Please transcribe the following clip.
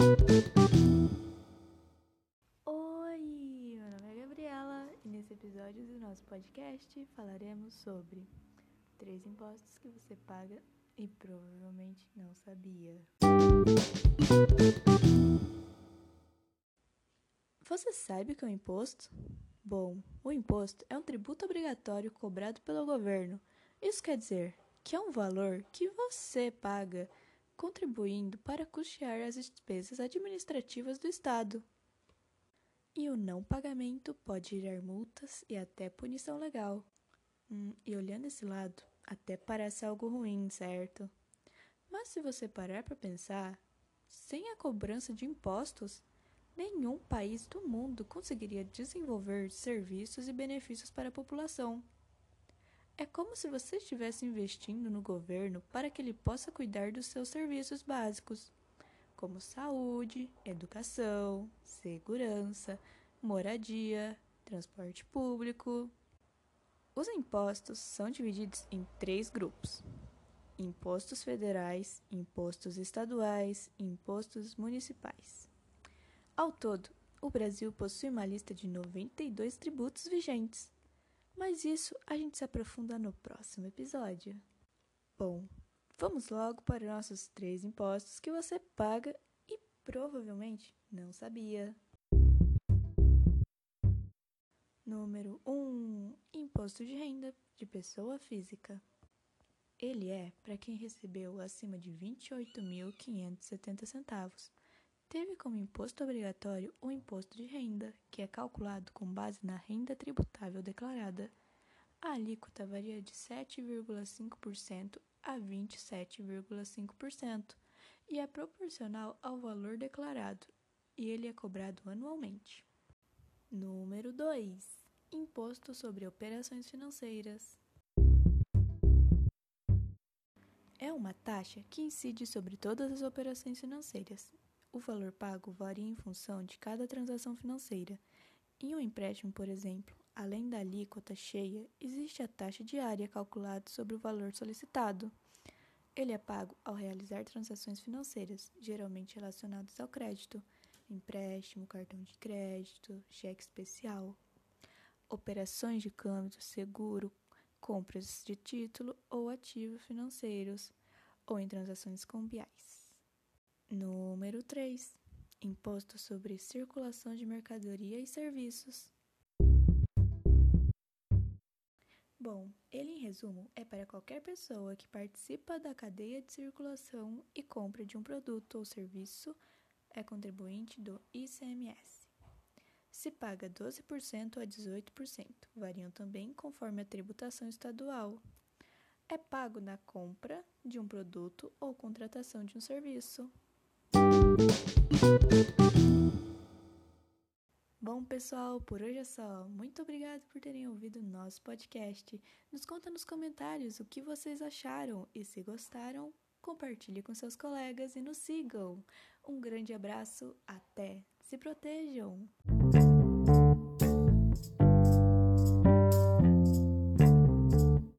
Oi, meu nome é Gabriela e nesse episódio do nosso podcast falaremos sobre três impostos que você paga e provavelmente não sabia. Você sabe o que é um imposto? Bom, o imposto é um tributo obrigatório cobrado pelo governo. Isso quer dizer que é um valor que você paga contribuindo para custear as despesas administrativas do Estado. E o não pagamento pode gerar multas e até punição legal. Hum, e olhando esse lado, até parece algo ruim, certo? Mas se você parar para pensar, sem a cobrança de impostos, nenhum país do mundo conseguiria desenvolver serviços e benefícios para a população. É como se você estivesse investindo no governo para que ele possa cuidar dos seus serviços básicos, como saúde, educação, segurança, moradia, transporte público. Os impostos são divididos em três grupos: impostos federais, impostos estaduais impostos municipais. Ao todo, o Brasil possui uma lista de 92 tributos vigentes mas isso a gente se aprofunda no próximo episódio. Bom, vamos logo para nossos três impostos que você paga e provavelmente não sabia. Número 1: um, Imposto de renda de pessoa física. Ele é para quem recebeu acima de 28.570 centavos teve como imposto obrigatório o imposto de renda, que é calculado com base na renda tributável declarada. A alíquota varia de 7,5% a 27,5% e é proporcional ao valor declarado, e ele é cobrado anualmente. Número 2: Imposto sobre operações financeiras. É uma taxa que incide sobre todas as operações financeiras, o valor pago varia em função de cada transação financeira. Em um empréstimo, por exemplo, além da alíquota cheia, existe a taxa diária calculada sobre o valor solicitado. Ele é pago ao realizar transações financeiras, geralmente relacionadas ao crédito, empréstimo, cartão de crédito, cheque especial, operações de câmbio, seguro, compras de título ou ativos financeiros, ou em transações cambiais. Número 3. Imposto sobre circulação de mercadoria e serviços. Bom, ele em resumo é para qualquer pessoa que participa da cadeia de circulação e compra de um produto ou serviço é contribuinte do ICMS. Se paga 12% a 18%, variam também conforme a tributação estadual. É pago na compra de um produto ou contratação de um serviço. Bom, pessoal, por hoje é só. Muito obrigado por terem ouvido nosso podcast. Nos conta nos comentários o que vocês acharam e se gostaram, compartilhe com seus colegas e nos sigam. Um grande abraço, até. Se protejam.